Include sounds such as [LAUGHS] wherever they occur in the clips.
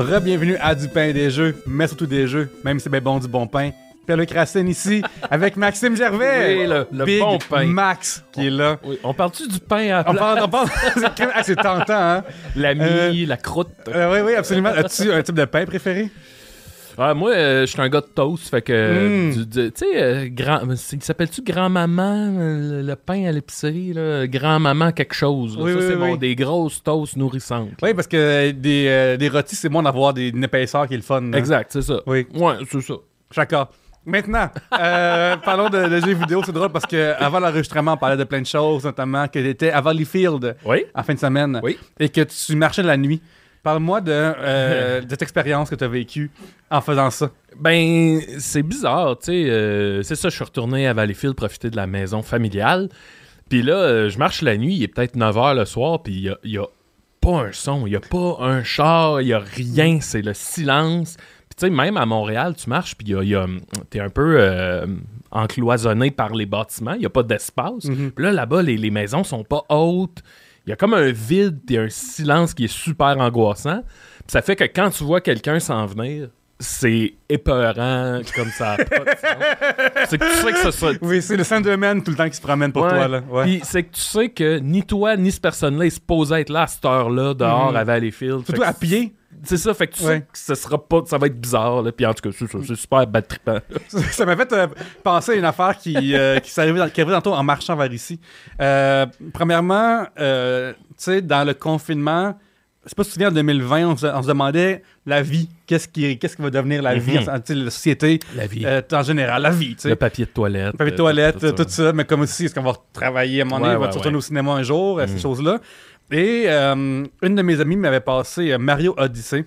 Re-bienvenue à Du pain et des jeux, mais surtout des jeux, même si c'est bien bon du bon pain. Pierre-Luc Racine ici, [LAUGHS] avec Maxime Gervais. Oui, le- le Big bon pain. Max, qui est là. Oui, on parle-tu du pain à On parle, on parle, [LAUGHS] c'est- ah, c'est tentant, hein? La mie, Euh, la croûte. Euh, oui, oui, absolument. As-tu un type de pain préféré? Ah, moi, euh, je suis un gars de toast, fait que... Mm. du- Tu sais, euh, grand... s'appelle-tu grand-maman, euh, le, le pain à l'épicerie, là? Grand-maman quelque chose. là. Oui, Ça, oui, c'est oui, bon, des grosses toasts nourrissantes. Oui, parce que des, euh, des rôtis, c'est bon d'avoir des, une épaisseur qui est le fun. hein? Exact, c'est ça. Oui, Ouais, c'est ça. d'accord. Maintenant, euh, [LAUGHS] parlons de, de jeux vidéo. C'est drôle parce que avant l'enregistrement, on parlait de plein de choses, notamment que tu étais à Valleyfield Oui? en fin de semaine Oui. et que tu marchais la nuit. Parle-moi de, euh, [LAUGHS] de cette expérience que tu as vécue en faisant ça. Ben, c'est bizarre, tu sais. euh, c'est ça, je suis retourné à Valleyfield profiter de la maison familiale. Puis là, euh, je marche la nuit, il est peut-être 9 h le soir, puis il y a, pas un son, il y a pas un char, il y a rien, c'est le silence. Puis tu sais, même à Montréal, tu marches, puis y a, t'es un peu euh, encloisonné par les bâtiments, il y a pas d'espace. Mhm. Puis là, là-bas, les, les maisons sont pas hautes. Il y a comme un vide et un silence qui est super angoissant. Puis ça fait que quand tu vois quelqu'un s'en venir, c'est épeurant, comme ça. c'est que tu sais que ce sera. Oui, c'est le Sandman tout le temps qui se promène pour Ouais. toi. Là. Ouais. Puis c'est que tu sais que ni toi ni cette personne-là est supposé être là à cette heure-là, dehors Mhm. à Valleyfield. Surtout à pied. C'est ça, fait que tu Ouais. sais que ce sera pas. Ça va être bizarre, là. Puis en tout cas, c'est super bad trippant. [LAUGHS] Ça m'a fait euh, penser à une affaire qui, euh, qui s'est arrivée dans, qui est arrivée tantôt en marchant vers ici. Euh, premièrement, euh, tu sais, dans le confinement, je sais pas si tu te souviens, en 2020, on se, on se demandait la vie. Qu'est-ce qui, qu'est-ce qui va devenir la vie, Mhm. la société La vie. en général, la vie, tu sais. le papier de toilette. Le papier de toilette, tout ça. tout, ça, mais comme aussi, est-ce qu'on va travailler à un moment donné, Ouais, on va ouais, retourner au cinéma un jour, ces Mhm. choses-là. Et euh, une de mes amies m'avait passé euh, Mario Odyssey,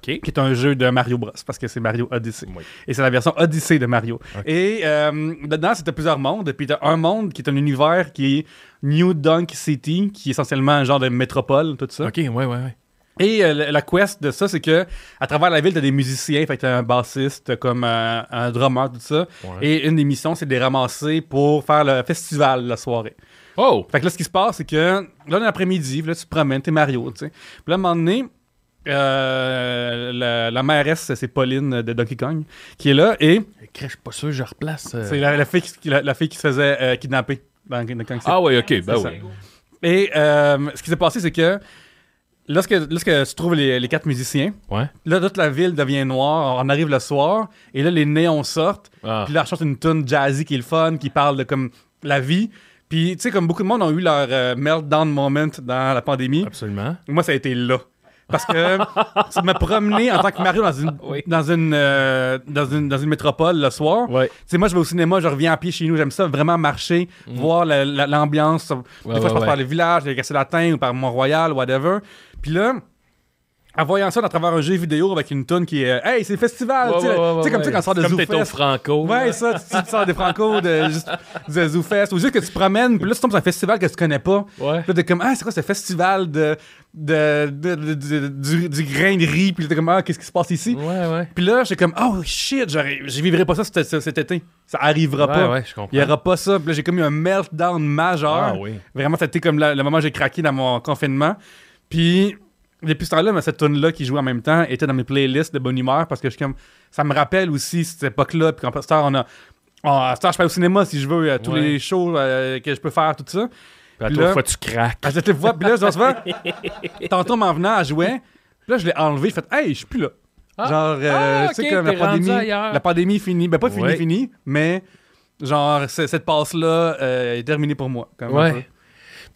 qui est un jeu de Mario Bros, parce que c'est Mario Odyssey. Oui. Et c'est la version Odyssey de Mario. Et euh, dedans, c'était plusieurs mondes. Puis t'as un monde qui est un univers qui est New Dunk City, qui est essentiellement un genre de métropole, tout ça. OK, ouais, ouais, ouais. Et euh, la- quest de ça, c'est que à travers la ville, t'as des musiciens, fait que t'as un bassiste, comme un, un drummer, tout ça. Ouais. Et une des missions, c'est de les ramasser pour faire le festival la soirée. Oh! Fait que là, ce qui se passe, c'est que là, l'après-midi, là, tu te promènes, t'es Mario, tu sais. Puis là, à un moment donné, euh, la, la mairesse, c'est Pauline de Donkey Kong, qui est là, et Je suis pas sûr je replace. euh, c'est la, la fille qui, la, la fille qui se faisait euh, kidnapper dans Donkey Kong. Ah, ouais, OK, ben oui. Et euh, ce qui s'est passé, c'est que lorsque, lorsque tu trouves les, les quatre musiciens, Ouais. là, toute la ville devient noire, on arrive le soir, et là, les néons sortent, Ah. puis là, on chante une tune jazzy qui est le fun, qui parle de comme la vie. Puis, tu sais, comme beaucoup de monde ont eu leur euh, meltdown moment dans la pandémie, Absolument. moi, ça a été là. Parce que me promener en tant que Mario dans une, Oui. dans une, euh, dans une, dans une métropole le soir. Sais, moi, je vais au cinéma, je reviens à pied chez nous. J'aime ça vraiment marcher, voir la- la- l'ambiance. Des fois, ouais, je passe ouais. par les villages, les latins ou par Mont-Royal, whatever. Puis là, en voyant ça à travers un jeu vidéo avec une tune qui est euh, Hey, c'est le festival! Tu sais, comme sais, quand on sort de Comme ZooFest. Franco. Ouais, ça, tu, tu sors des Franco de, juste, de ZooFest. Ou juste que tu te promènes, puis là, tu tombes sur un festival que tu connais pas. Ouais. Puis là, t'es comme, ah, c'est quoi ce festival de, de, de- de- de- du, du grain de riz? Puis t'es comme, ah, qu'est-ce qui se passe ici? Ouais, ouais. Puis là, j'étais comme, oh shit, je vivrai pas ça cet, cet- été. Ça arrivera Ouais, pas. ouais. Il y aura pas ça. Puis là, j'ai comme eu un meltdown majeur. Ah oui. Vraiment, été comme la- le moment où j'ai craqué dans mon confinement. Puis, depuis ce temps-là, mais cette tune là qui joue en même temps était dans mes playlists de bonne humeur parce que je suis comme, ça me rappelle aussi cette époque-là. Puis heure, on a. on- à cette heure, je peux aller au cinéma si je veux, tous les shows euh, que je peux faire, tout ça. Puis à toi, fois, tu craques. À cette fois, puis là, je vois, [LAUGHS] tantôt, m'en venant à jouer, puis là, je l'ai enlevé, j'ai fait, hey, je suis plus là. Ah. Genre, euh, Ah, tu sais, ok, comme la pandémie, la pandémie finie. Ben, pas finie, Ouais. finie, mais genre, cette passe-là euh, est terminée pour moi. Un peu. Ouais.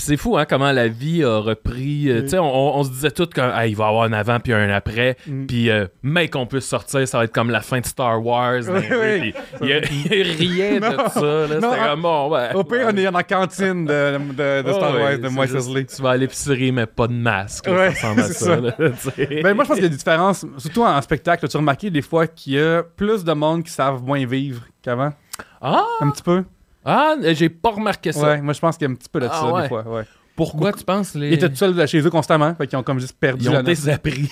C'est fou, hein, comment la vie a repris. euh, Oui. Tu sais, on, on- on se disait tout qu'il va y avoir un avant puis un après. Mm. Puis, euh, mais qu'on puisse sortir, ça va être comme la fin de Star Wars. [LAUGHS] Oui, oui. Il y a, rien [LAUGHS] Non. de ça. C'était Non, comme bon, ouais. Au pire, on est dans la cantine de, de, de Ah Star Wars, de Moïse Lee. Tu vas à l'épicerie, mais pas de masque. là, ça ressemble à ça. ça. là, [LAUGHS] tu. Ben, moi, je pense qu'il y a des différences, surtout en spectacle. As-tu remarqué des fois qu'il y a plus de monde qui savent moins vivre qu'avant? ah, Un petit peu? Ah, j'ai pas remarqué ça. Ouais, moi, je pense qu'il y a un petit peu de Ah ça, ouais. des fois. Ouais. Pourquoi tu penses les. Ils étaient tout seuls chez eux constamment, fait qu'ils ont comme juste perdu Ils ont la désappris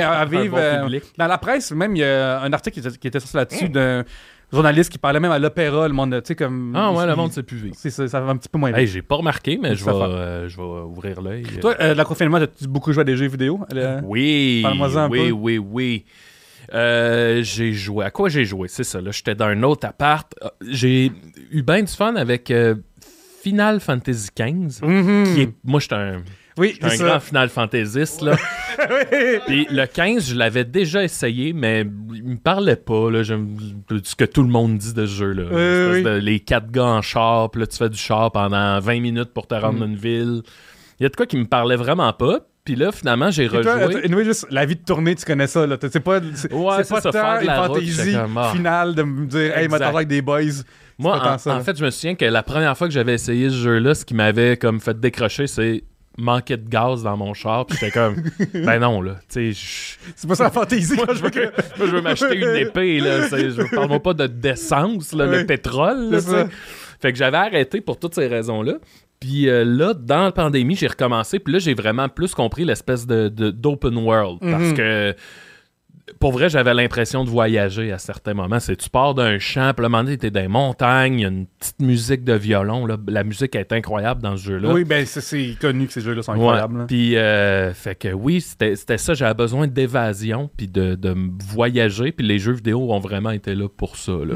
à, à vivre. bon euh, dans la presse, même, il y a un article qui était, qui était sorti là-dessus d'un journaliste qui parlait même à l'opéra, le monde, tu sais, comme. Ah ouais, il- le monde sait plus. C'est ça, ça va un petit peu moins vite. Hey, j'ai pas remarqué, mais je vais, euh, je ouvrir l'œil. Toi, euh, le confinement, t'as-tu beaucoup joué à des jeux vidéo? Oui, Parle-moi-en un oui, peu. oui, oui. Euh, j'ai joué. À quoi j'ai joué? C'est ça. Là, j'étais dans un autre appart. Euh, J'ai eu bien du fun avec euh, Final Fantasy XV. Mhm. Qui est, moi, j'étais un, Oui, j'étais un grand. Final Fantasiste. Là. Puis le 15, je l'avais déjà essayé, mais il me parlait pas. Là, je, ce que tout le monde dit de ce. Oui, oui. de- les quatre gars en char, puis là, tu fais du char pendant 20 minutes pour te rendre Mm. dans une ville. Il y a de quoi qui me parlait vraiment pas. Puis là, finalement, j'ai rejoué. anyway, juste la vie de tournée, tu connais ça, là. C'est pas, c'est, Ouais, c'est c'est pas ça, tant la fantaisie ah. finale de me dire, hey, m'attends avec des boys. Moi, en, ça, en là. fait, je me souviens que la première fois que j'avais essayé ce jeu-là, ce qui m'avait comme fait décrocher, c'est manquer de gaz dans mon char. Puis j'étais comme, [LAUGHS] ben non, là. Tu sais, je- C'est pas ça la fantaisie moi, je veux, que. moi, je veux m'acheter une épée, là. Je parle pas de d'essence, là, Oui. de pétrole, là. Fait que j'avais arrêté pour toutes ces raisons-là. Puis euh, là, dans la pandémie, j'ai recommencé. Puis là, j'ai vraiment plus compris l'espèce de, de- d'open world. Parce Mhm. que, pour vrai, j'avais l'impression de voyager à certains moments. C'est tu pars d'un champ, puis un moment donné, t'es dans les montagnes, il y a une petite musique de violon. Là. La musique est incroyable dans ce jeu-là. Oui, ben, c'est, c'est connu que ces jeux-là sont incroyables. Puis, euh, fait que oui, c'était c'était ça. J'avais besoin d'évasion, puis de, de voyager. Puis les jeux vidéo ont vraiment été là pour ça. Là.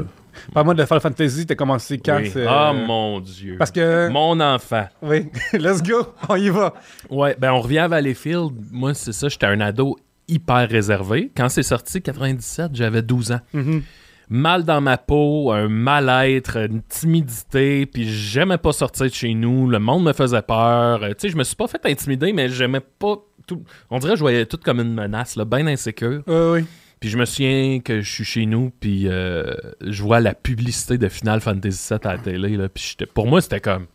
Parle-moi de Final Fantasy, t'as commencé quand? Oui. Ah, mon Dieu. Parce que. Mon enfant. Oui, [LAUGHS] let's go, on y va. Ouais, ben on revient à Valleyfield. Moi, c'est ça, j'étais un ado hyper réservé. Quand c'est sorti, 97, j'avais 12 ans. Mhm. Mal dans ma peau, un mal-être, une timidité, puis j'aimais pas sortir de chez nous, le monde me faisait peur. Euh, Tu sais, je me suis pas fait intimider, mais j'aimais pas tout. On dirait que je voyais tout comme une menace, là, bien insécure. Oui, oui. Puis je me souviens que je suis chez nous, puis euh, je vois la publicité de Final Fantasy VII à la télé, là, puis pour moi, c'était comme...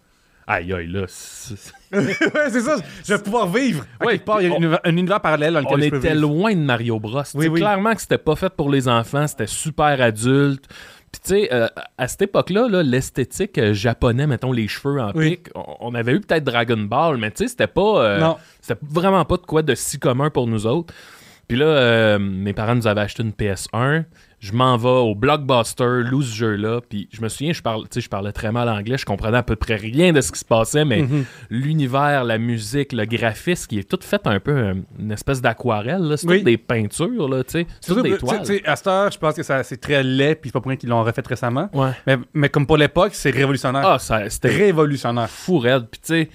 Aïe, aïe, là, [LAUGHS] ouais, c'est ça, je vais pouvoir vivre. Quelque part, il y a on- une- un univers parallèle dans lequel on je peux était vivre. loin de Mario Bros. Oui, oui. Clairement que c'était pas fait pour les enfants, c'était super adulte. Puis tu sais, euh, à cette époque-là, là, l'esthétique euh, japonais, mettons les cheveux en Oui. pique, on, on avait eu peut-être Dragon Ball, mais tu sais, c'était pas, euh, Non. c'était vraiment pas de quoi de si commun pour nous autres. Puis là, euh, mes parents nous avaient acheté une PS1. Je m'en vais au Blockbuster, loue ce jeu-là. Puis je me souviens, je, parle, sais, je parlais très mal anglais, je comprenais à peu près rien de ce qui se passait, mais Mhm. l'univers, la musique, le graphisme, qui est tout fait un peu euh, une espèce d'aquarelle. là. C'est Oui. toutes des peintures, là, tu sais. C'est Surtout, toutes des sais- toiles. tu sais, à cette heure, je pense que ça, c'est très laid, puis c'est pas pour rien qu'ils l'ont refait récemment. Ouais. Mais, mais comme pour l'époque, c'est révolutionnaire. Ah, ça, c'était révolutionnaire. fou raide. Puis tu sais,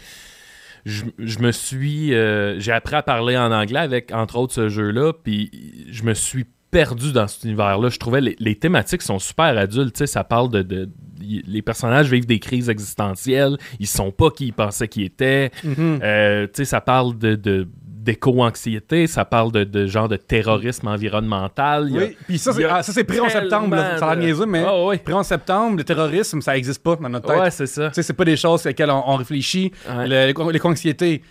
je, je me suis... euh, j'ai appris à parler en anglais avec, entre autres, ce jeu-là, puis je me suis perdu dans cet univers-là. Je trouvais les, les thématiques sont super adultes. Tu sais, ça parle de, Les personnages vivent des crises existentielles. Ils sont pas qui ils pensaient qu'ils étaient. Mhm. Euh, tu sais, ça parle de... de d'éco-anxiété, ça parle de, de genre de terrorisme environnemental. Oui, puis ça, c'est, ah, pré en septembre. là. Ça a l'air de- mais Ah, ouais. pré en septembre, le terrorisme, ça existe pas dans notre tête. Ouais, c'est ça. Tu sais, c'est pas des choses sur lesquelles on, on réfléchit. Ouais. L'éco-anxiété.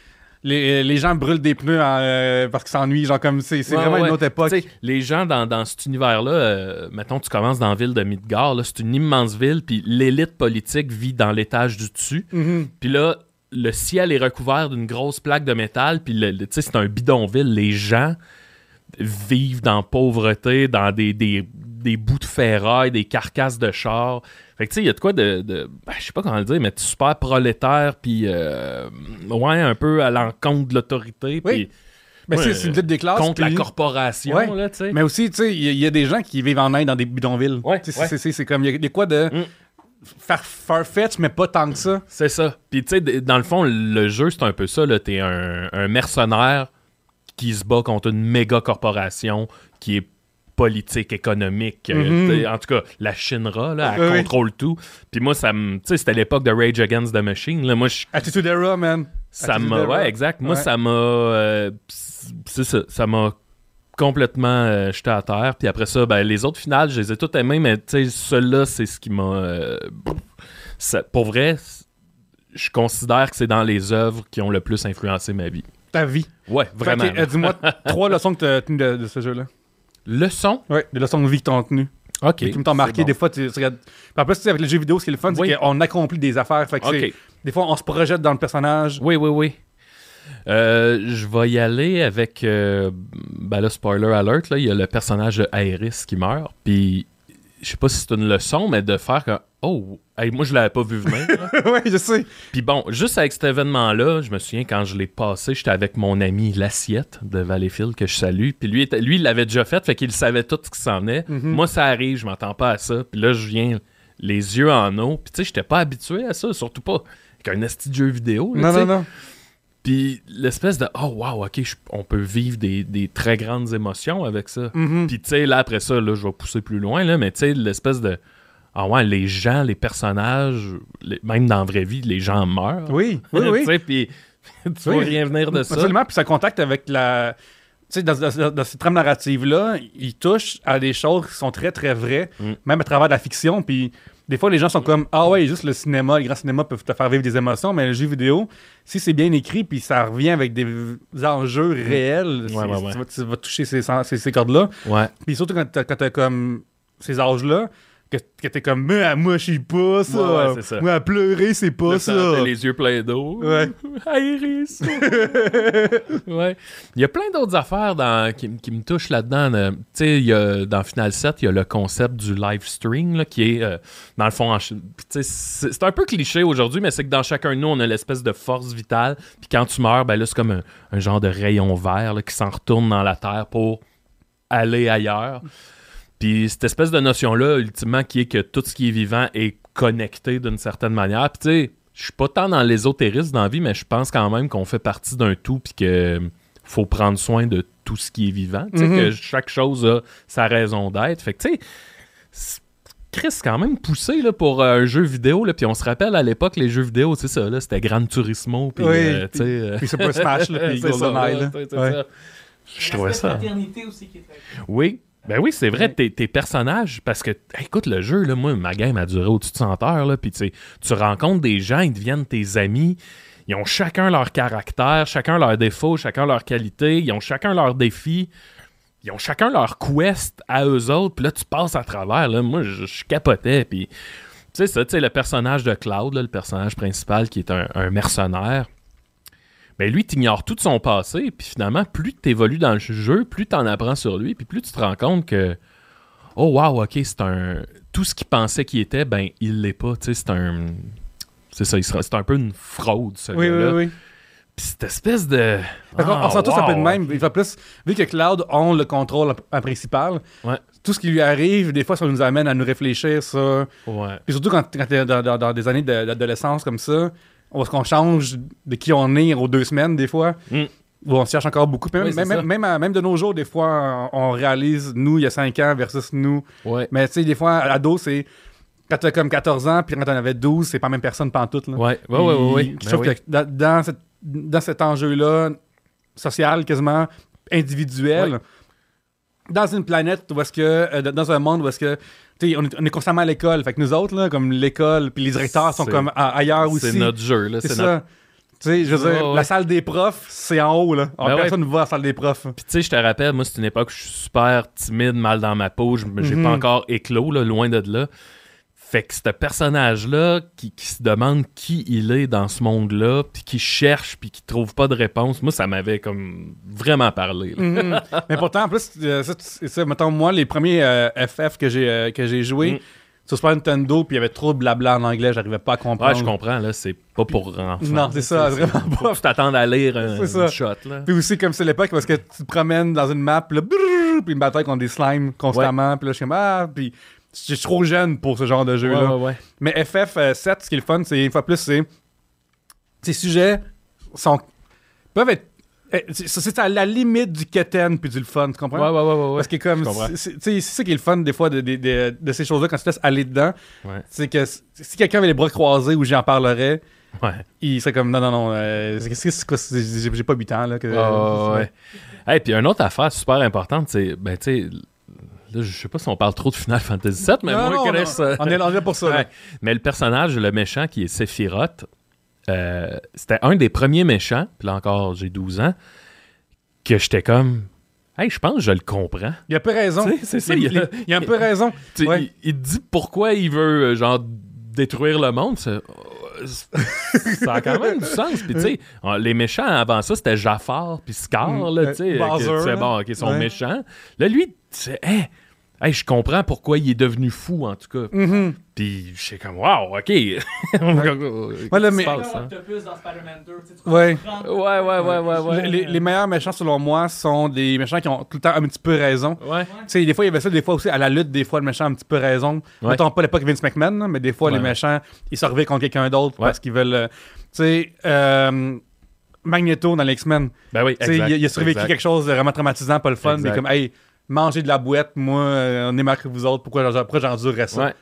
Les, les gens brûlent des pneus en, euh, parce qu'ils s'ennuient, genre comme c'est, Ouais, vraiment ouais. une autre époque. Les gens dans, dans cet univers-là, euh, mettons, tu commences dans la ville de Midgard, c'est une immense ville, puis l'élite politique vit dans l'étage du dessus. Mhm. Puis là, le ciel est recouvert d'une grosse plaque de métal, puis le- c'est un bidonville. Les gens vivent dans pauvreté, dans des, des, des bouts de ferraille, des carcasses de chars. Fait que tu sais, il y a de quoi de. de ben, je sais pas comment le dire, mais super prolétaire, puis euh, ouais, un peu à l'encontre de l'autorité, Oui. Mais Ouais, c'est, une lutte des classes. contre la corporation, Ouais. là, tu sais. Mais aussi, tu sais, il y, a- y a des gens qui vivent en Inde dans des bidonvilles. Ouais, c'est, comme, il y a des quoi de Mm. Far, farfetch, mais pas tant que ça. C'est ça. Puis tu sais, dans le fond, le jeu, c'est un peu ça. là. T'es un, un mercenaire qui se bat contre une méga corporation qui est politique, économique. euh, Mhm. t'sais, en tout cas, la Shinra, là, elle Oui, contrôle tout. Puis moi, ça me... Tu sais, c'était l'époque de Rage Against the Machine. Là. Moi, je- Attitude Era, man. ça m'a... Ouais, exact. Moi, Ouais. ça m'a... euh, c'est ça. Ça m'a complètement euh, jeté à terre. Puis après ça, ben, les autres finales, je les ai toutes aimées, mais tu sais, celui-là, c'est ce qui m'a... euh, pour vrai, je considère que c'est dans les œuvres qui ont le plus influencé ma vie. Ta vie. Ouais, vraiment. euh, dis-moi [LAUGHS] trois leçons que tu as tenues de, de ce jeu-là. Le son, Ouais, des leçons de vie que tu as tenues. OK. Qui m'ont marqué. c'est bon. Des fois, tu tu regardes. En plus, tu sais, avec les jeux vidéo, ce qui est le fun, Oui. c'est qu'on accomplit des affaires. Fait que des fois, on se projette dans le personnage. Oui, oui, oui. Euh, je vais y aller avec. euh, ben là, spoiler alert, là, il y a le personnage de Iris qui meurt. Puis, je sais pas si c'est une leçon, mais de faire que. Oh, hey, moi, je l'avais pas vu venir. [LAUGHS] oui, je sais. Puis bon, juste avec cet événement-là, je me souviens quand je l'ai passé, j'étais avec mon ami L'Assiette de Valleyfield que je salue. Puis lui, était- lui il l'avait déjà fait, fait qu'il savait tout ce qui s'en venait. Mhm. Moi, ça arrive, je m'entends pas à ça. Puis là, je viens les yeux en eau. Puis tu sais, j'étais pas habitué à ça, surtout pas avec un jeu vidéo. là, Non, non, non. Puis l'espèce de oh wow, ok, je- on peut vivre des, des très grandes émotions avec ça. Mhm. Puis tu sais, là après ça, là, je vais pousser plus loin, là, mais tu sais, l'espèce de ah ouais, les gens, les personnages, les- même dans la vraie vie, les gens meurent. Oui, oui, [LAUGHS] oui. sais, puis [LAUGHS] tu Oui. vois rien venir de ça. Absolument, puis ça contacte avec la. Tu sais, dans, dans, dans cette trame narrative-là, il touche à des choses qui sont très, très vraies, Mm. même à travers de la fiction. Puis des fois, les gens sont comme Ah ouais, juste le cinéma, les grands cinémas peuvent te faire vivre des émotions, mais le jeu vidéo, si c'est bien écrit, puis ça revient avec des enjeux réels, c'est- Mm. ouais, ouais. Tu, vas, tu vas toucher ces, ces, ces cordes-là. Ouais. Puis surtout quand t'as, quand t'as comme ces âges-là, que, que t'es comme Mais moi, je suis pas ça. Ouais, ouais, c'est ça. Moi, à pleurer, c'est pas ça. t'as les yeux pleins d'eau. Ouais. [LAUGHS] Iris. [LAUGHS] ouais. Il y a plein d'autres affaires dans, qui, qui me touchent là-dedans. euh, Tu sais, dans Final 7, il y a le concept du live stream là, qui est, euh, dans le fond, en c'est c'est un peu cliché aujourd'hui, mais c'est que dans chacun de nous, on a l'espèce de force vitale. Puis quand tu meurs, ben là, c'est comme un, un genre de rayon vert là, qui s'en retourne dans la terre pour aller ailleurs. Puis cette espèce de notion-là, ultimement, qui est que tout ce qui est vivant est connecté d'une certaine manière. Puis tu sais, je suis pas tant dans l'ésotérisme dans la vie, mais je pense quand même qu'on fait partie d'un tout, puis que faut prendre soin de tout ce qui est vivant. Tu sais, Mhm. que chaque chose a sa raison d'être. Fait que tu sais, Chris, c'est quand même poussé là, pour euh, un jeu vidéo. Là, puis on se rappelle à l'époque, les jeux vidéo, c'est ça, là, c'était Gran Turismo. Puis, Oui, euh, tu sais, euh, Puis Smash, là, [LAUGHS] puis c'est ça, GoldenEye, là, Ouais. ça. Je trouvais ça. paternité aussi qui est très Oui. Ben oui, c'est vrai, tes, tes personnages, parce que, écoute, le jeu, là, moi, ma game a duré au-dessus de 100 heures, là, puis tu sais, tu rencontres des gens, ils deviennent tes amis, ils ont chacun leur caractère, chacun leurs défauts, chacun leurs qualités, ils ont chacun leurs défis, ils ont chacun leur quest à eux autres, puis là, tu passes à travers, là, moi, je, je capotais, puis, tu sais, ça, tu sais, le personnage de Cloud, là, le personnage principal qui est un, un mercenaire, ben lui, t'ignores tout de son passé, puis finalement, plus tu évolues dans le jeu, plus tu en apprends sur lui, puis plus tu te rends compte que, oh wow, ok, c'est un. Tout ce qu'il pensait qu'il était, ben, il l'est pas, tu sais, c'est un. C'est ça, c'est un peu une fraude, ce Oui, oui, gars-là. oui. Puis cette espèce de. Ah, on sent tous un peu de wow. même. Il va plus, vu que Cloud ont le contrôle en principal, Ouais. tout ce qui lui arrive, des fois, ça nous amène à nous réfléchir sur. Ouais. Puis surtout quand, quand t'es dans, dans- dans des années d'adolescence comme ça, est-ce qu'on change de qui on est aux deux semaines, des fois, Mm. où on se cherche encore beaucoup. Même, Oui, même, même, à- même de nos jours, des fois, on, réalise nous, il y a 5 ans versus nous. Ouais. Mais tu sais, des fois, à ado, c'est. Quand t'as comme 14 ans, puis quand t'en avais 12, c'est pas la même personne pantoute. Là. Ouais, ouais, ouais, ouais, Je Ben trouve oui. que dans, dans cette- dans cet enjeu-là, social, quasiment individuel, Ouais. dans une planète où est-ce que, euh, dans un monde où est-ce que, tu sais, on est, on est constamment à l'école. Fait que nous autres, là, comme l'école, puis les directeurs sont comme ailleurs aussi. C'est notre jeu, là. C'est ça. notre... Tu sais, je veux dire, Ouais, ouais. la salle des profs, c'est en haut, là. Alors, Ben ouais. personne ne va à la salle des profs. Puis tu sais, je te rappelle, moi, c'est une époque où je suis super timide, mal dans ma peau. Je- J'ai Mhm. pas encore éclos, là, loin de là. Fait que ce personnage-là qui, qui se demande qui il est dans ce monde-là, puis qui cherche, puis qui trouve pas de réponse, moi, ça m'avait comme vraiment parlé. Mhm. Mais pourtant, en plus, euh, ça, mettons, moi, les premiers euh, FF que j'ai euh, que j'ai joué Mm. sur Super Nintendo, puis il y avait trop de blabla en anglais, j'arrivais pas à comprendre. Ouais, je comprends, là, c'est pas pour enfants. Non, c'est ça, vraiment Faut pas. tu t'attendes à lire un, C'est une shot, là. Puis aussi, comme c'est l'époque, parce que tu te promènes dans une map, puis là, puis une bataille contre des slimes constamment, puis là, je suis comme, ah, puis je suis trop jeune pour ce genre de jeu-là. ouais, ouais. Mais FF7, ce qui est le fun, c'est une fois plus, c'est. Ces sujets sont. peuvent être. eh, C'est à la limite du keten puis du fun, tu comprends? Ouais, ouais, ouais, ouais, ouais. Parce que comme. c'est- C'est tu sais, c'est ça qui est le fun des fois de, de- de- de ces choses-là quand tu te laisses aller dedans. Ouais. C'est que si quelqu'un avait les bras croisés ou j'en parlerais, Ouais. il serait comme non, non, non, euh, qu'est-ce que c'est quoi, c'est- j'ai pas 8 ans là. Que, Ah, ouais. Hey, puis une autre affaire super importante, c'est, ben, tu sais, là, je sais pas si on parle trop de Final Fantasy VII, mais Non, moi, non, Chris, non, on, est, là pour ça. Ouais. Mais le personnage, le méchant qui est Sephiroth, euh, c'était un des premiers méchants, puis là encore, j'ai 12 ans, que j'étais comme. Hey, je pense que je le comprends. Il a peu raison. Tu sais, c'est ça, Il, il a- il- a un peu raison. [LAUGHS] Tu sais, Ouais. il, dit pourquoi il veut, euh, genre, détruire le monde. euh, Ça a quand même du sens. Puis, tu sais, [LAUGHS] les méchants avant ça, c'était Jafar puis Scar, Mm. là, tu sais. C'est bon, ok, ils sont Ouais. méchants. Là, lui, c'est, hey, hey, je comprends pourquoi il est devenu fou, en tout cas. Mhm. Puis, je suis comme, wow, ok. Ouais, [LAUGHS] là, mais- Qu'est-ce qui se passe, Là, hein? Octopus dans Spider-Man 2, tu sais, tu Ouais. comprends? Ouais, ouais, ouais, ouais, ouais. Les, les meilleurs méchants, selon moi, sont des méchants qui ont tout le temps un petit peu raison. Ouais. Tu sais, des fois, il y avait ça, des fois aussi, à la lutte, des fois, le méchant a un petit peu raison. Ouais. Mettons pas l'époque Vince McMahon, mais des fois, Ouais, les méchants, ils se contre quelqu'un d'autre Ouais. parce qu'ils veulent. euh, tu sais, euh, Magneto dans les X-Men. Ben oui, Tu sais, exact, il, il a survécu exact. quelque chose de vraiment traumatisant, pas le fun. Exact. Mais comme, hey, manger de la boîte, moi, euh, on est que vous autres, pourquoi, j'en- pourquoi j'endurerais ça? Ouais.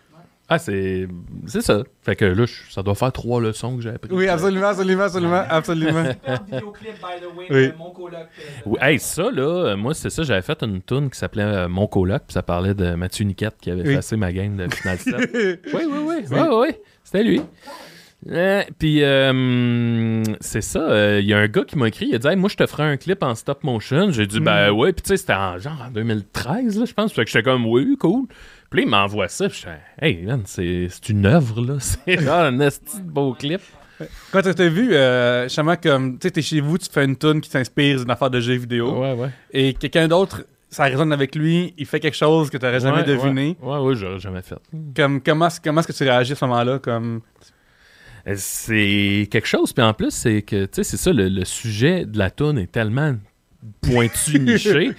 Ah, c'est c'est ça. Fait que là, ça doit faire trois leçons que j'ai appris. Oui, absolument, absolument, absolument, absolument. [LAUGHS] Super vidéoclip, by the way, Oui. de mon coloc. euh, Oui, hey, ça, là, euh, moi, c'est ça, j'avais fait une tune qui s'appelait euh, Mon coloc, puis ça parlait de Mathieu Niquette qui avait Oui. effacé ma game de Final 7. [LAUGHS] oui, oui, oui, oui, oui, c'était lui. Euh, puis, euh, c'est ça, euh, il y a un gars qui m'a écrit, il a dit, Hey, moi, je te ferai un clip en stop motion. J'ai dit, ben ouais, puis tu sais, c'était en genre en 2013, là, je pense. Fait que j'étais comme, oui, cool. Puis là, il m'envoie ça, j'étais, hey, man, c'est une œuvre, là. [LAUGHS] C'est un esti de beau clip. Quand tu as vu, euh, justement, comme, tu sais, t'es chez vous, tu fais une tune qui s'inspire d'une affaire de jeu vidéo, Ouais, ouais. et quelqu'un d'autre, ça résonne avec lui, il fait quelque chose que tu n'aurais jamais Ouais, deviné. Ouais, ouais, ouais, j'aurais jamais fait. Comme, comment, comment est-ce que tu réagis à ce moment-là? Comme... Euh, C'est quelque chose, puis en plus, c'est que, tu sais, c'est ça, le, le sujet de la toune est tellement pointu, [LAUGHS] niché.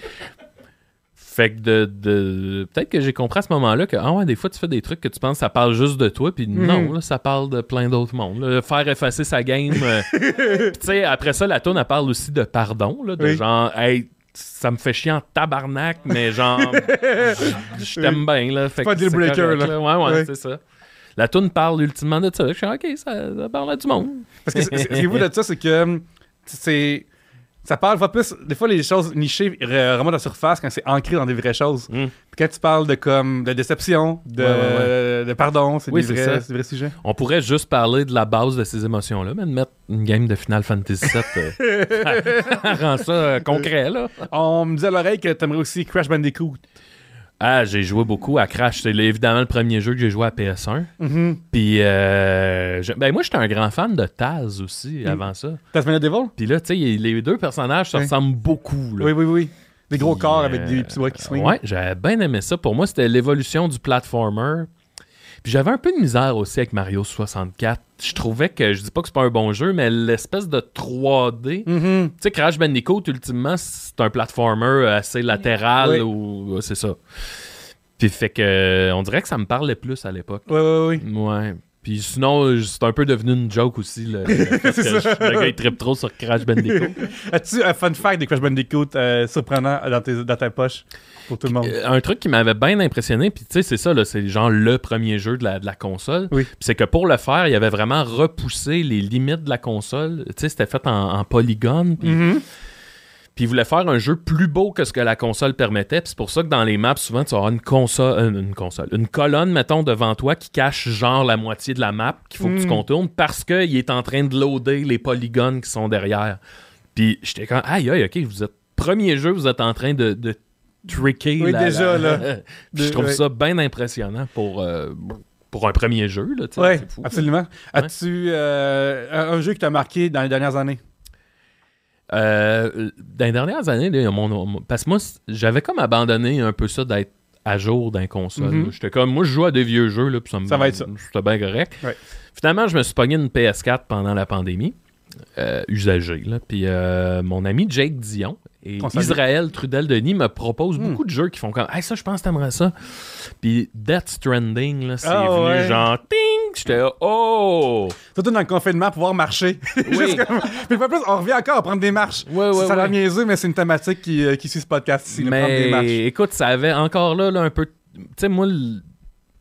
Fait que de. de- Peut-être que j'ai compris à ce moment-là que, ah ouais, des fois, tu fais des trucs que tu penses que ça parle juste de toi, puis non, Mhm. là, ça parle de plein d'autres mondes. là. Faire effacer sa game. euh, [LAUGHS] puis tu sais, après ça, la toune, elle parle aussi de pardon, là, de Oui. genre, hey, ça me fait chier en tabarnak, mais genre, [LAUGHS] je t'aime bien, là. Fait pas que deal breaker, correct, là. Ouais, ouais, Ouais. c'est ça. La toune parle ultimement de ça. Je suis ok, ça, ça parle à du monde. Parce que ce qui est fou de ça, c'est que hum, c'est. Ça parle pas plus. Des fois, les choses nichées re- remontent à la surface quand c'est ancré dans des vraies choses. Mm. Puis quand tu parles de comme de déception, de, Ouais, ouais, de pardon, c'est Oui, des, vrais- des sujets. On pourrait juste parler de la base de ces émotions-là, mais de mettre une game de Final Fantasy VII euh, [LAUGHS] [LAUGHS] rend ça euh, concret, là. On me dit à l'oreille que t'aimerais aussi Crash Bandicoot. Ah, j'ai joué beaucoup à Crash. C'est évidemment le premier jeu que j'ai joué à PS1. Mhm. Puis, euh, je- ben moi, j'étais un grand fan de Taz aussi Mm. avant ça. Tasmania Devil? Puis là, tu sais, les deux personnages se Oui. ressemblent beaucoup. Là. Oui, oui, oui. Des gros Puis, corps euh, avec des petits doigts qui swingent. Ouais, j'avais bien aimé ça. Pour moi, c'était l'évolution du platformer. Puis j'avais un peu de misère aussi avec Mario 64. Je trouvais que, je dis pas que c'est pas un bon jeu, mais l'espèce de 3D. Mhm. Tu sais, Crash Bandicoot, ultimement, c'est un platformer assez latéral Oui. ou c'est ça. Puis fait que, on dirait que ça me parlait plus à l'époque. Oui, oui, oui. Ouais. Puis sinon, euh, c'est un peu devenu une joke aussi. Le, le [LAUGHS] que je- le gars, il trippe trop sur Crash Bandicoot. [LAUGHS] As-tu un fun fact de Crash Bandicoot euh, surprenant dans, tes, dans ta poche pour tout le monde? Euh, un truc qui m'avait bien impressionné, puis tu sais, c'est ça, c'est genre le premier jeu de la, de la console. Oui. C'est que pour le faire, il avait vraiment repoussé les limites de la console. Tu sais, c'était fait en, en polygone. Puis Mhm. Puis il voulait faire un jeu plus beau que ce que la console permettait. Puis c'est pour ça que dans les maps, souvent, tu avoir une console, euh, une console, une colonne, mettons, devant toi qui cache genre la moitié de la map qu'il faut que tu Mm. contournes parce qu'il est en train de loader les polygones qui sont derrière. Puis j'étais comme, aïe, aïe, ok, vous êtes, premier jeu, vous êtes en train de, de tricker. Oui, la- déjà, la- là. [LAUGHS] Puis je trouve Ouais. ça bien impressionnant pour, euh, pour un premier jeu, là, fou. absolument. As-tu euh, un, un jeu qui t'a marqué dans les dernières années? Euh, dans les dernières années, là, mon- mon- parce que moi, j'avais comme abandonné un peu ça d'être à jour d'un console. Mhm. J'étais comme, moi, je joue à des vieux jeux, là, puis ça, me- Ça va être ça. C'était bien correct. Ouais. Finalement, je me suis pogné une PS4 pendant la pandémie, euh, usagée. Là. Puis euh, mon ami Jake Dion et. Israël Trudel-Denis me proposent Hmm. beaucoup de jeux qui font comme, hey, ça, je pense que t'aimerais ça. Puis Death Stranding, là, c'est Ah, venu ouais. genre, ting! J'étais, là, oh! Surtout dans le confinement, pouvoir marcher. [LAUGHS] Comme- Mais pas plus, on revient encore à prendre des marches. Ouais, ouais, ça a l'air ouais. niaiseux, mais c'est une thématique qui, euh, qui suit ce podcast ici, de prendre des marches. Mais écoute, ça avait encore là, là, un peu. Tu sais, moi, le-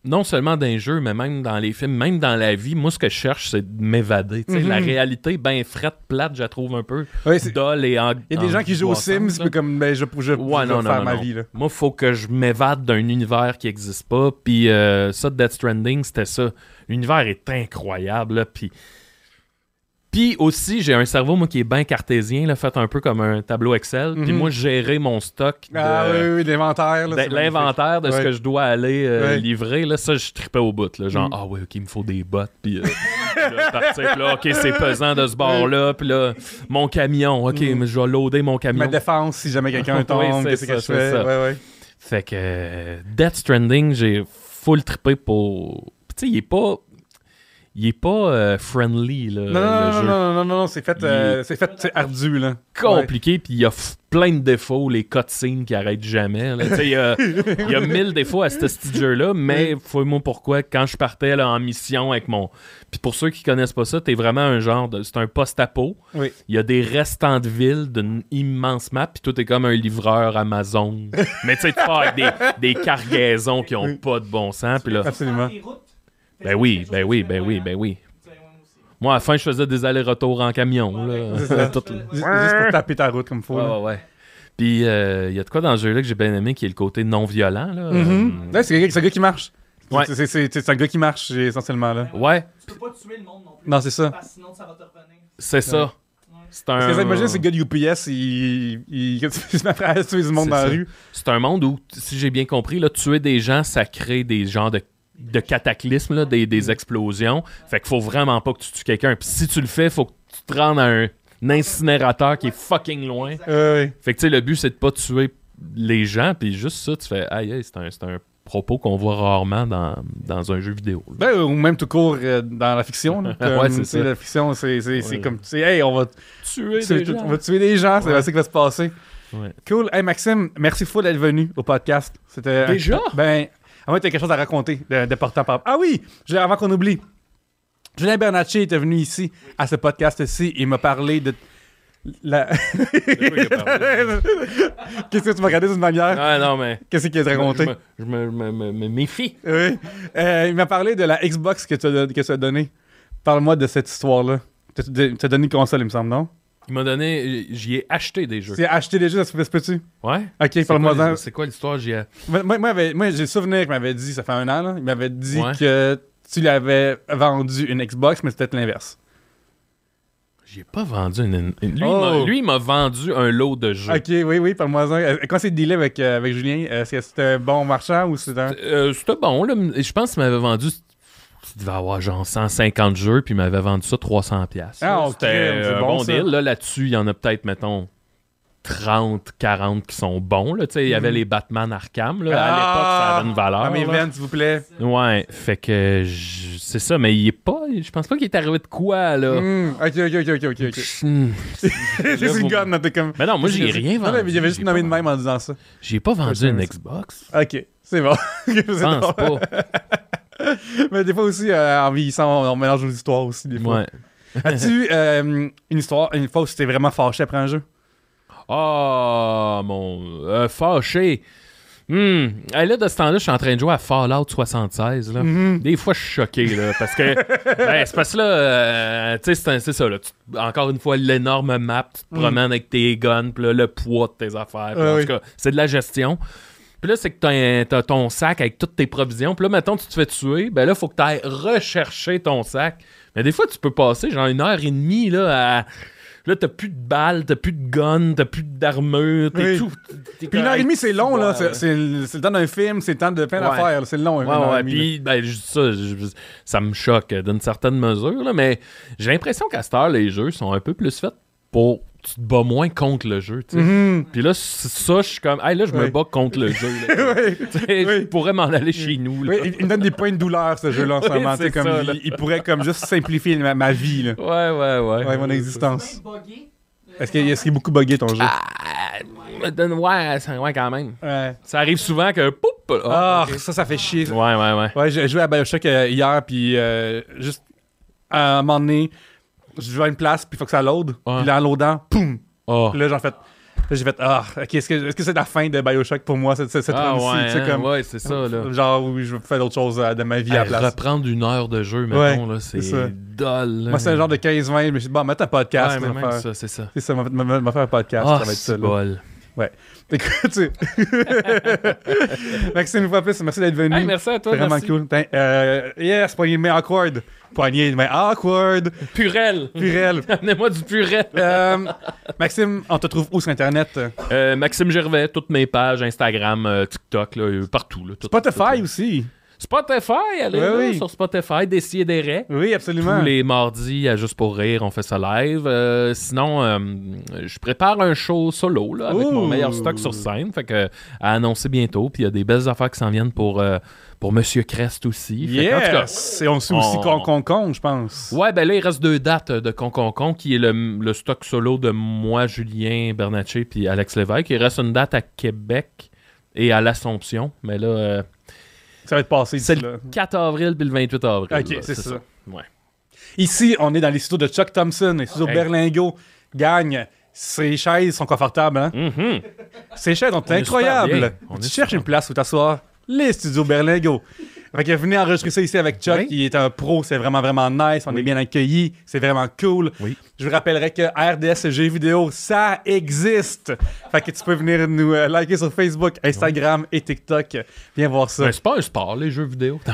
non seulement dans les jeux, mais même dans les films, même dans la vie, moi, ce que je cherche, c'est de m'évader. La réalité, ben frette, plate, je la trouve un peu Ouais, c'est- dolle et en. Il y a des gens qui jouent aux Sims, puis comme, ben, je, je, Ouais, je non, vais non, faire non, ma non. vie. Là. Moi, faut que je m'évade d'un univers qui n'existe pas. Puis euh, ça, Death Stranding, c'était ça. L'univers est incroyable, là, puis. Puis aussi, j'ai un cerveau, moi, qui est bien cartésien, là, fait un peu comme un tableau Excel. Puis Mhm. moi, gérer mon stock de- Ah oui, oui, l'inventaire. l'inventaire de ce Ouais. que je dois aller euh, Ouais. livrer, là, ça, je tripais au bout. Là, genre, Mm. ah oui, ok, il me faut des bottes. Puis euh, là, partir, là, ok, c'est pesant de ce bord-là. Puis là, mon camion, ok, Mm. mais je vais loader mon camion. Ma défense, si jamais quelqu'un [LAUGHS] Oui, tombe, c'est qu'est-ce que je fais? Ouais. Fait que euh, Death Stranding, j'ai full trippé pour. Tu sais, il est pas. Il est pas euh, friendly, là, Non, le non, non, jeu. non, non, non, non, c'est fait, euh, est- c'est fait, c'est ardu, là. compliqué, puis il y a f- plein de défauts, les cutscenes qui arrêtent jamais. Il y, a- [LAUGHS] il y a mille défauts à ce petit jeu-là, mais faut-moi pourquoi, quand je partais là, en mission avec mon... Puis pour ceux qui connaissent pas ça, t'es vraiment un genre de... C'est un post-apo. Oui. Il y a des restants de ville d'une immense map, puis tout est comme un livreur Amazon. [LAUGHS] mais tu sais, tu pars avec des, des cargaisons qui ont Oui. pas de bon sens, puis là... Absolument. Ben oui, ben oui, ben oui, ben oui. Moi à la fin, je faisais des allers-retours en camion, là. [LAUGHS] Juste pour taper ta route comme faut. Ouais, là. ouais. Puis, il y a de quoi dans ce jeu-là que j'ai bien aimé, qui est le côté non-violent, là? Mhm. Euh, c'est un gars qui marche. Ouais. C'est- un gars qui marche, essentiellement, là. Ouais, Tu peux pas tuer le monde non plus. Non, c'est ça. Parce que sinon, ça va te revenir. c'est ça. C'est un... Parce que imagine, c'est le gars de UPS, il, il, [LAUGHS] il se met à tuer du monde C'est dans la ça. rue. C'est un monde où, si j'ai bien compris, là, tuer des gens, ça crée des genres de, de cataclysmes, là, des, Mm. des explosions. Fait qu'il faut vraiment pas que tu tues quelqu'un. Puis si tu le fais, faut que tu te rendes à un, un incinérateur qui est fucking loin. Euh, Fait que, tu sais, le but, c'est de pas tuer les gens. Puis juste ça, tu fais, aïe, c'est un, c'est un propos qu'on voit rarement dans, dans un jeu vidéo. ben, ou même tout court euh, dans la fiction. là. [LAUGHS] Comme, Ouais, c'est ça. La fiction, c'est c'est- c'est Ouais. comme, tu sais, hey, on va, Tuer tuer, des gens. on va tuer des gens, c'est Ouais. ça qui va se passer. Cool. Hey, Maxime, merci full d'être venu au podcast. C'était Déjà? Ben, en fait, t'as quelque chose à raconter de- par- Ah oui, avant qu'on oublie. Julien Bernacci était venu ici à ce podcast-ci. Il m'a parlé de la. [LAUGHS] Qu'est-ce que tu m'as regardé d'une manière? Ah non, mais. Qu'est-ce qu'il a raconté? Je me, je me- me- me- me méfie. Oui. Euh, il m'a parlé de la Xbox que tu as, que tu as donnée. Parle-moi de cette histoire-là. Tu as donné une console, il me semble, non? Il m'a donné. J'y ai acheté des jeux. C'est acheté des jeux, ça se peut- tu Ouais. Ok, en. C'est quoi l'histoire? J'y ai. Moi, moi, j'ai le souvenir qu'il m'avait dit, ça fait un an, là, il m'avait dit Ouais. que tu lui avais vendu une Xbox, mais c'était l'inverse. J'y ai pas vendu une. une- Lui, il Oh. m'a- lui, il m'a vendu un lot de jeux. Ok, oui, oui, parle-moi en. Euh, Quand c'est dealé avec, euh, avec Julien, est-ce que c'était un bon marchand ou c'était un. Euh, C'était bon, là. Je pense qu'il m'avait vendu. Il devait avoir genre 150 jeux, puis il m'avait vendu ça 300$. piastres. Ah, ok, C'était c'est un bon, deal. Là, là-dessus, il y en a peut-être, mettons, 30, 40 qui sont bons. Là. Tu sais, Il y avait Mhm. les Batman Arkham. Là. À l'époque, ça avait une valeur. Ah, là. veines, s'il vous plaît. Ouais, fait que je- c'est ça, mais il est pas. Je pense pas qu'il est arrivé de quoi, là. Hmm, ok, ok, ok, ok, ok. ok. Hmm. [LAUGHS] c'est une t'es comme. Mais non, moi, j'ai rien Non, vendu. mais il avait juste J'ai nommé pas de même en disant ça. J'ai pas vendu une Xbox. Ok, c'est bon. [LAUGHS] Je pense pas. [LAUGHS] Mais des fois aussi, euh, en vieillissant, on, on mélange nos histoires aussi, des fois. Ouais. [LAUGHS] As-tu euh, une histoire, une fois où tu t'es vraiment fâché après un jeu? Ah, mon. euh, fâché. Hmm. Hey, là, de ce temps-là, je suis en train de jouer à Fallout 76. Là. Mhm. Des fois, je suis choqué, là, parce que, [LAUGHS] ben, c'est parce que là, euh, tu sais, c'est ça, là, tu- encore une fois, l'énorme map, tu te Mhm. promènes avec tes guns, puis là, le poids de tes affaires, puis Ouais, en oui. tout cas, c'est de la gestion. Puis là, c'est que t'as, ton sac avec toutes tes provisions, puis là, mettons, tu te fais tuer, ben là, faut que tu ailles rechercher ton sac. Mais des fois, tu peux passer genre une heure et demie, là, à... Là, t'as plus de balles, t'as plus de guns, t'as plus d'armure, t'es Oui. tout... Puis une heure et demie, c'est long, là. Ouais, C'est- C'est le temps d'un film, c'est le temps de plein Ouais. d'affaires. là. C'est long, Ouais, ouais, puis ben, ça, ça me choque euh, d'une certaine mesure, là, mais j'ai l'impression qu'à cette heure, les jeux sont un peu plus faits pour tu te bats moins contre le jeu, tu sais. Mhm. Puis là, ça, je suis comme, hey, là, je me Oui. bats contre le [LAUGHS] jeu. là. Oui. Je pourrais m'en aller chez nous. là. Oui, il, il me donne des points de douleur, ce jeu-là, en ce moment. c'est Tu sais, comme, ça, il, pourrait comme juste simplifier ma, ma vie, là. Ouais, ouais, ouais. Ouais, mon existence. Est-ce qu'il est, qu'il est beaucoup buggé, ton jeu? Ah, me donne- ouais, ça- ouais, quand même. Ouais. Ça arrive souvent que, poup, Ah, ah, ok. ça, ça fait chier. Ouais, ouais, ouais. Ouais, j'ai joué à Bioshock euh, hier, puis euh, juste à un moment donné, je jouais à une place, puis il faut que ça load. Ouais. Puis là, en loadant, poum! Oh. Puis là, j'en fait. J'ai fait, ah, ok, est-ce que c'est la fin de Bioshock pour moi, cette, cette, Ah, ouais, hein, comme, ouais, c'est ça, là. Genre, où je faire d'autres choses euh, de ma vie à la place. reprendre une heure de jeu, Ouais, mettons, là, c'est là. Moi, c'est un genre de 15-20, je me suis dit, bon, mets un podcast. Ouais, mais c'est ça. C'est ça, va faire un podcast, Ah, ça va être ça. Bol. [LAUGHS] Écoute, Maxime, une fois plus, merci d'être venu. Hey, merci à toi. C'est vraiment merci. cool. Euh, yes, poignée de main awkward. Poignée de main awkward. Purel. Purel. [LAUGHS] Amenez-moi du purel. Euh, Maxime, on te trouve où sur Internet? Euh, Maxime Gervais, toutes mes pages, Instagram, euh, TikTok, là, euh, partout. Là, tout- Spotify tout- aussi. Spotify, allez là, oui. sur Spotify, des et des raies. Oui, absolument. Tous les mardis, à Juste pour rire, on fait ça live. Euh, sinon, euh, je prépare un show solo là, avec mon meilleur stock sur scène. Fait que, à annoncer bientôt. Puis il y a des belles affaires qui s'en viennent pour, euh, pour Monsieur Crest aussi. Fait que, en tout cas, Yes! Et on suit aussi on- Con Con Con, je pense. Ouais, ben là, il reste deux dates de Conconcon, qui est le, le stock solo de moi, Julien Bernatchez puis Alex Lévesque. Il reste une date à Québec et à l'Assomption. Mais là, Ça va être passé c'est là. le 4 avril puis le 28 avril. Ok, c'est ça. Ouais. Ici, on est dans les studios de Chuck Thompson, les studios Hey. Berlingo. Gagne. Ces chaises sont confortables, hein? Ces chaises sont On incroyables. On tu cherches une place où t'asseoir? Les studios Berlingo. Fait que venez enregistrer ça ici avec Chuck. Oui. Il est un pro, c'est vraiment, vraiment nice. On Oui. est bien accueillis. C'est vraiment cool. Oui. Je vous rappellerai que RDS Jeux vidéo, ça existe. Fait que tu peux venir nous euh, liker sur Facebook, Instagram et TikTok. Viens voir ça. Ben, c'est pas un sport, les jeux vidéo. [LAUGHS] [LAUGHS]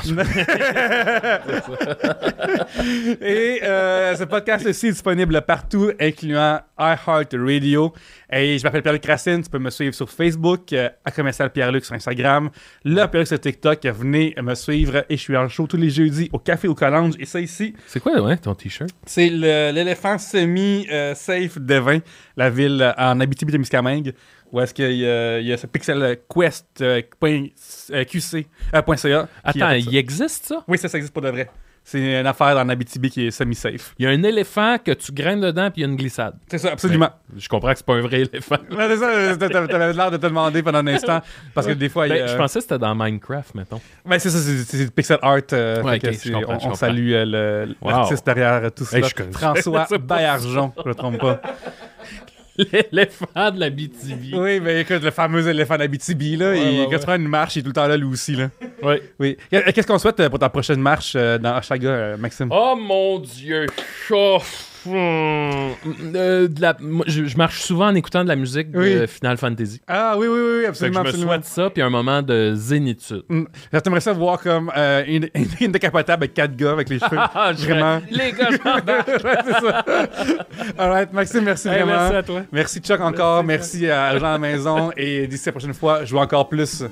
Et euh, ce podcast aussi est disponible partout, incluant iHeartRadio. Et je m'appelle Pierre-Luc Racine. Tu peux me suivre sur Facebook, euh, à commercial Pierre-Luc sur Instagram, le Pierre-Luc sur TikTok. Venez me suivre. Et je suis en show tous les jeudis au Café au Collange. Et ça ici, c'est quoi, ouais, ton t-shirt? c'est le- l'éléphant semi-safe d'Evin, la ville euh, en Abitibi-Témiscamingue, où est-ce qu'il y, y a ce Pixel Quest euh, point- euh, QC, euh, point .ca. qui Attends, il existe ça? Oui, ça, ça existe pas de vrai. C'est une affaire en Abitibi qui est semi-safe. Il y a un éléphant que tu graines dedans puis il y a une glissade. C'est ça, absolument. Je comprends que c'est pas un vrai éléphant. C'est ça, euh, t'a- t'a- t'avais l'air de te demander pendant un instant. Parce que des fois, il Ben, Je pensais que c'était dans Minecraft, mettons. Ben, c'est ça, c'est pixel art. euh, Ouais, je on, salue euh, le- Wow. l'artiste derrière tout ça. Hey, [LAUGHS] François. Baillargeon, je ne me trompe pas. [LAUGHS] L'éléphant de la BTV. Oui, ben écoute, le fameux éléphant d'Abitibi, là, Ouais, il, ouais, quand tu une marche, il est tout le temps là, lui aussi. Là. Ouais. Oui. Qu'est-ce qu'on souhaite euh, pour ta prochaine marche euh, dans Oshaga, euh, Maxime? Oh mon dieu. Oh. Euh, de la- moi, je, je marche souvent en écoutant de la musique de. Final Fantasy. Ah oui, oui, oui, oui, Fait que absolument, je me absolument. souhaite ça, puis un moment de zénitude. Mm. J'aimerais ça voir comme euh, une, une, une décapotable avec quatre gars avec les cheveux. [LAUGHS] Ah, je- Vraiment. Les gars, [LAUGHS] c'est ça. Alright, Maxime, merci Hey, vraiment. merci à toi. Merci Chuck encore, merci à Jean à la maison et d'ici la prochaine fois, je joue encore plus.